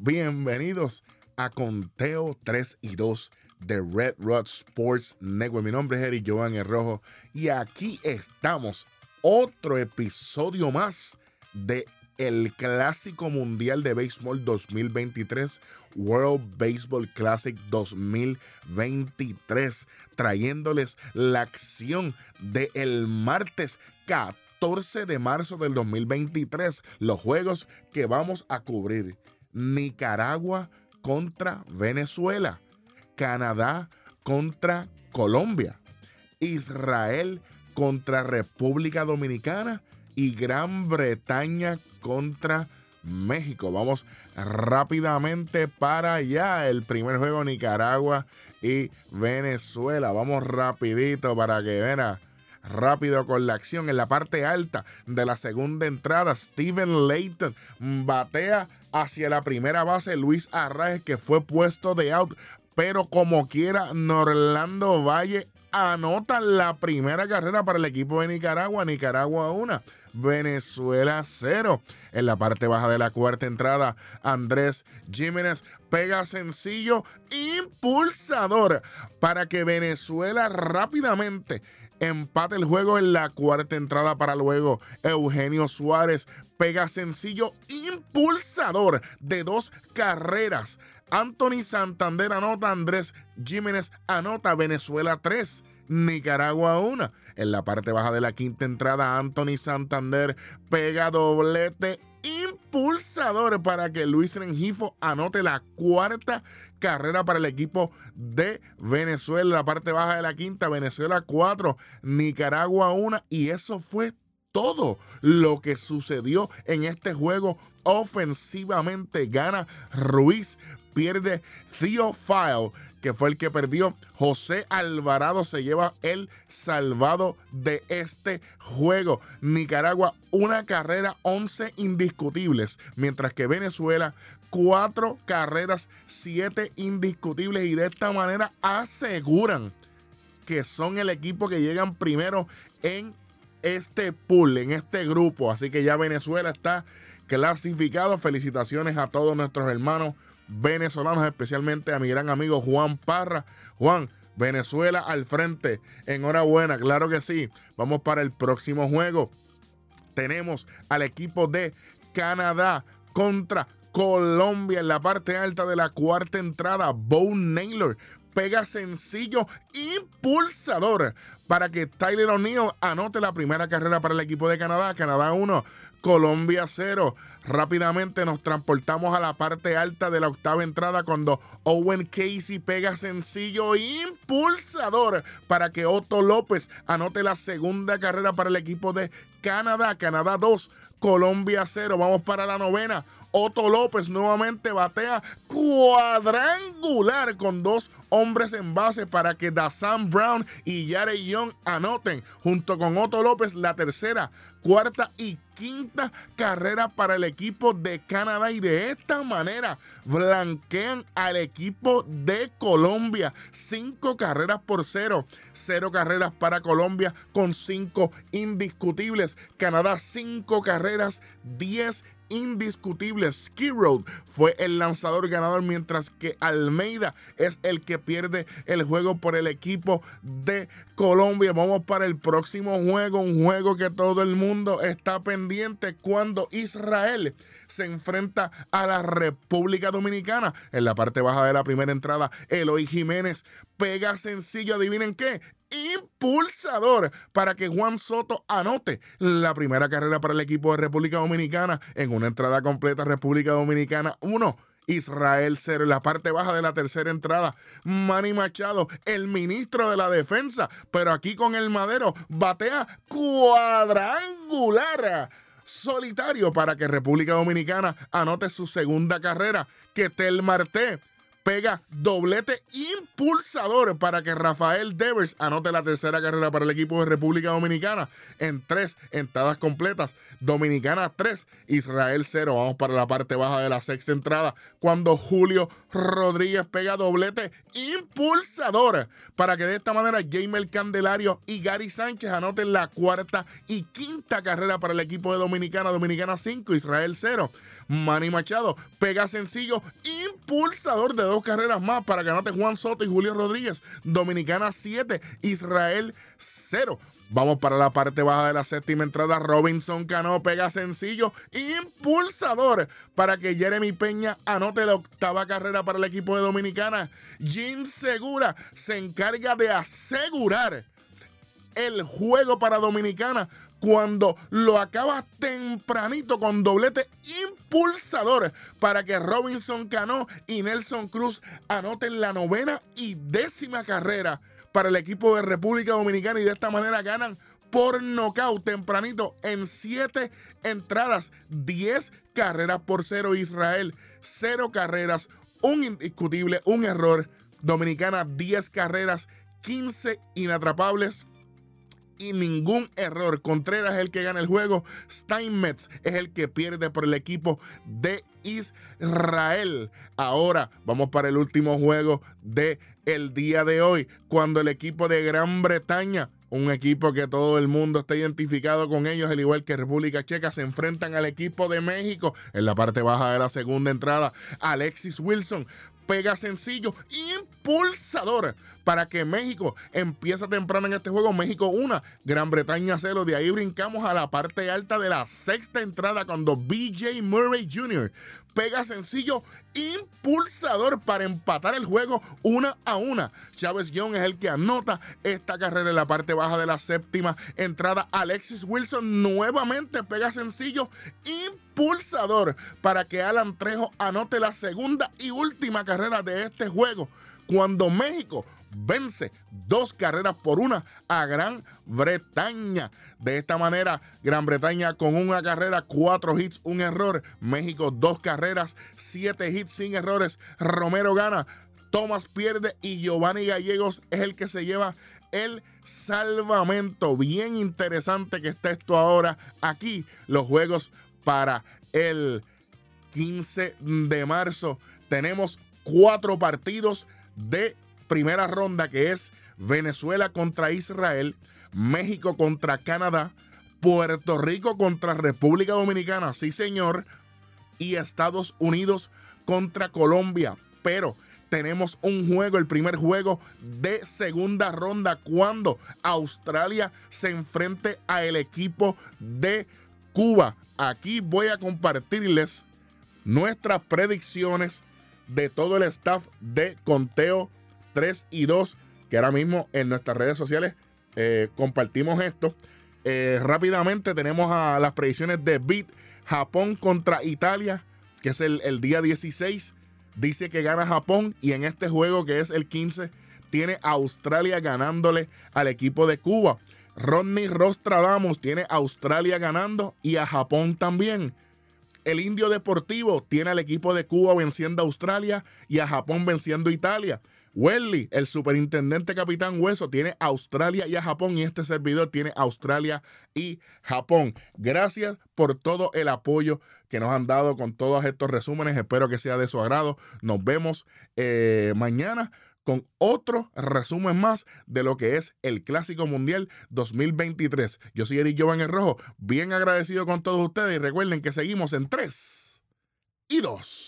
Bienvenidos a Conteo 3 y 2 de Red Rod Sports Network. Mi nombre es Eric Joan El Rojo y aquí estamos. Otro episodio más de el Clásico Mundial de Béisbol 2023, World Baseball Classic 2023, trayéndoles la acción del el martes 14 de marzo del 2023, los juegos que vamos a cubrir. Nicaragua contra Venezuela, Canadá contra Colombia, Israel contra República Dominicana y Gran Bretaña contra México. Vamos rápidamente para allá. El primer juego Nicaragua y Venezuela. Vamos rapidito para que vean rápido con la acción. En la parte alta de la segunda entrada, Steven Layton batea hacia la primera base Luis Arraez que fue puesto de out. Pero como quiera, Norlando Valle anota la primera carrera para el equipo de Nicaragua. Nicaragua 1, Venezuela 0. En la parte baja de la cuarta entrada, Andrés Jiménez pega sencillo impulsador para que Venezuela rápidamente empate el juego en la cuarta entrada para luego Eugenio Suárez pega sencillo impulsador de dos carreras. Anthony Santander anota, Andrés Jiménez anota, Venezuela 3. Nicaragua 1. En la parte baja de la quinta entrada, Anthony Santander pega doblete impulsador para que Luis Rengifo anote la cuarta carrera para el equipo de Venezuela. La parte baja de la quinta, Venezuela 4, Nicaragua 1. Y eso fue todo lo que sucedió en este juego ofensivamente. Gana Ruiz, pierde Theo File, que fue el que perdió. José Alvarado se lleva el salvado de este juego. Nicaragua, una carrera, 11 indiscutibles, mientras que Venezuela, cuatro carreras, siete indiscutibles. Y de esta manera aseguran que son el equipo que llegan primero en este pool, en este grupo. Así que ya Venezuela está clasificado. Felicitaciones a todos nuestros hermanos venezolanos, especialmente a mi gran amigo Juan Parra. Juan, Venezuela al frente. Enhorabuena, claro que sí. Vamos para el próximo juego. Tenemos al equipo de Canadá contra Colombia en la parte alta de la cuarta entrada. Bo Naylor pega sencillo impulsador para que Tyler O'Neill anote la primera carrera para el equipo de Canadá. Canadá 1, Colombia 0. Rápidamente nos transportamos a la parte alta de la octava entrada cuando Owen Casey pega sencillo impulsador para que Otto López anote la segunda carrera para el equipo de Canadá. Canadá 2, Colombia 0. Vamos para la novena. Otto López nuevamente batea cuadrangular con dos hombres en base para que Dazan Brown y Yare Young anoten junto con Otto López la tercera, cuarta y quinta carrera para el equipo de Canadá y de esta manera blanquean al equipo de Colombia. Cinco carreras por cero. Cero carreras para Colombia con cinco indiscutibles. Canadá cinco carreras, diez indiscutible. Ski Road fue el lanzador ganador, mientras que Almeida es el que pierde el juego por el equipo de Colombia. Vamos para el próximo juego, un juego que todo el mundo está pendiente cuando Israel se enfrenta a la República Dominicana. En la parte baja de la primera entrada, Eloy Jiménez pega sencillo, adivinen qué, impulsador para que Juan Soto anote la primera carrera para el equipo de República Dominicana en una entrada completa República Dominicana 1. Israel 0 en la parte baja de la tercera entrada. Manny Machado, el ministro de la defensa, pero aquí con el madero batea cuadrangular solitario para que República Dominicana anote su segunda carrera. Que Tel Marte pega doblete impulsador para que Rafael Devers anote la tercera carrera para el equipo de República Dominicana en tres entradas completas. Dominicana 3, Israel 0. Vamos para la parte baja de la sexta entrada cuando Julio Rodríguez pega doblete impulsador para que de esta manera Jamer Candelario y Gary Sánchez anoten la cuarta y quinta carrera para el equipo de Dominicana. Dominicana 5, Israel 0. Manny Machado pega sencillo impulsador de dos carreras más para anote Juan Soto y Julio Rodríguez. Dominicana 7, Israel 0. Vamos para la parte baja de la séptima entrada. Robinson Cano pega sencillo, impulsador para que Jeremy Peña anote la octava carrera para el equipo de Dominicana. Jim Segura se encarga de asegurar el juego para Dominicana cuando lo acaba tempranito con doblete impulsador para que Robinson Cano y Nelson Cruz anoten la novena y décima carrera para el equipo de República Dominicana y de esta manera ganan por nocaut tempranito en 7 entradas, 10 carreras por cero Israel, 0 carreras, un indiscutible, un error. Dominicana 10 carreras, 15 inatrapables y ningún error. Contreras es el que gana el juego. Steinmetz es el que pierde por el equipo de Israel. Ahora vamos para el último juego de el día de hoy, cuando el equipo de Gran Bretaña un equipo que todo el mundo está identificado con ellos, al igual que República Checa, se enfrentan al equipo de México en la parte baja de la segunda entrada. Alexis Wilson pega sencillo, impulsador para que México empiece temprano en este juego. México 1, Gran Bretaña 0. De ahí brincamos a la parte alta de la sexta entrada cuando BJ Murray Jr. pega sencillo, impulsador para empatar el juego una a una. Chávez Young es el que anota esta carrera en la parte baja de la séptima entrada. Alexis Wilson nuevamente pega sencillo, impulsador para que Alan Trejo anote la segunda y última carrera de este juego. Cuando México vence dos carreras por una a Gran Bretaña. De esta manera, Gran Bretaña con una carrera, cuatro hits, un error. México, dos carreras, siete hits sin errores. Romero gana. Tomás pierde y Giovanni Gallegos es el que se lleva el salvamento. Bien interesante que está esto ahora aquí. Los juegos para el 15 de marzo. Tenemos cuatro partidos de primera ronda que es Venezuela contra Israel, México contra Canadá, Puerto Rico contra República Dominicana, sí señor, y Estados Unidos contra Colombia. Pero tenemos un juego, el primer juego de segunda ronda, cuando Australia se enfrente a el equipo de Cuba. Aquí voy a compartirles nuestras predicciones de todo el staff de conteo 3 y 2, que ahora mismo en nuestras redes sociales eh, compartimos esto. Eh, rápidamente tenemos a las predicciones de Beat Japón contra Italia, que es el, día 16. Dice que gana Japón y en este juego que es el 15 tiene a Australia ganándole al equipo de Cuba. Rodney Rostradamus tiene Australia ganando y a Japón también. El Indio Deportivo tiene al equipo de Cuba venciendo a Australia y a Japón venciendo a Italia. Welly, el superintendente capitán Hueso, tiene Australia y a Japón y este servidor tiene Australia y Japón. Gracias por todo el apoyo que nos han dado con todos estos resúmenes. Espero que sea de su agrado. Nos vemos eh, mañana con otro resumen más de lo que es el Clásico Mundial 2023. Yo soy Eric Giovanni Rojo, bien agradecido con todos ustedes y recuerden que seguimos en 3 y 2.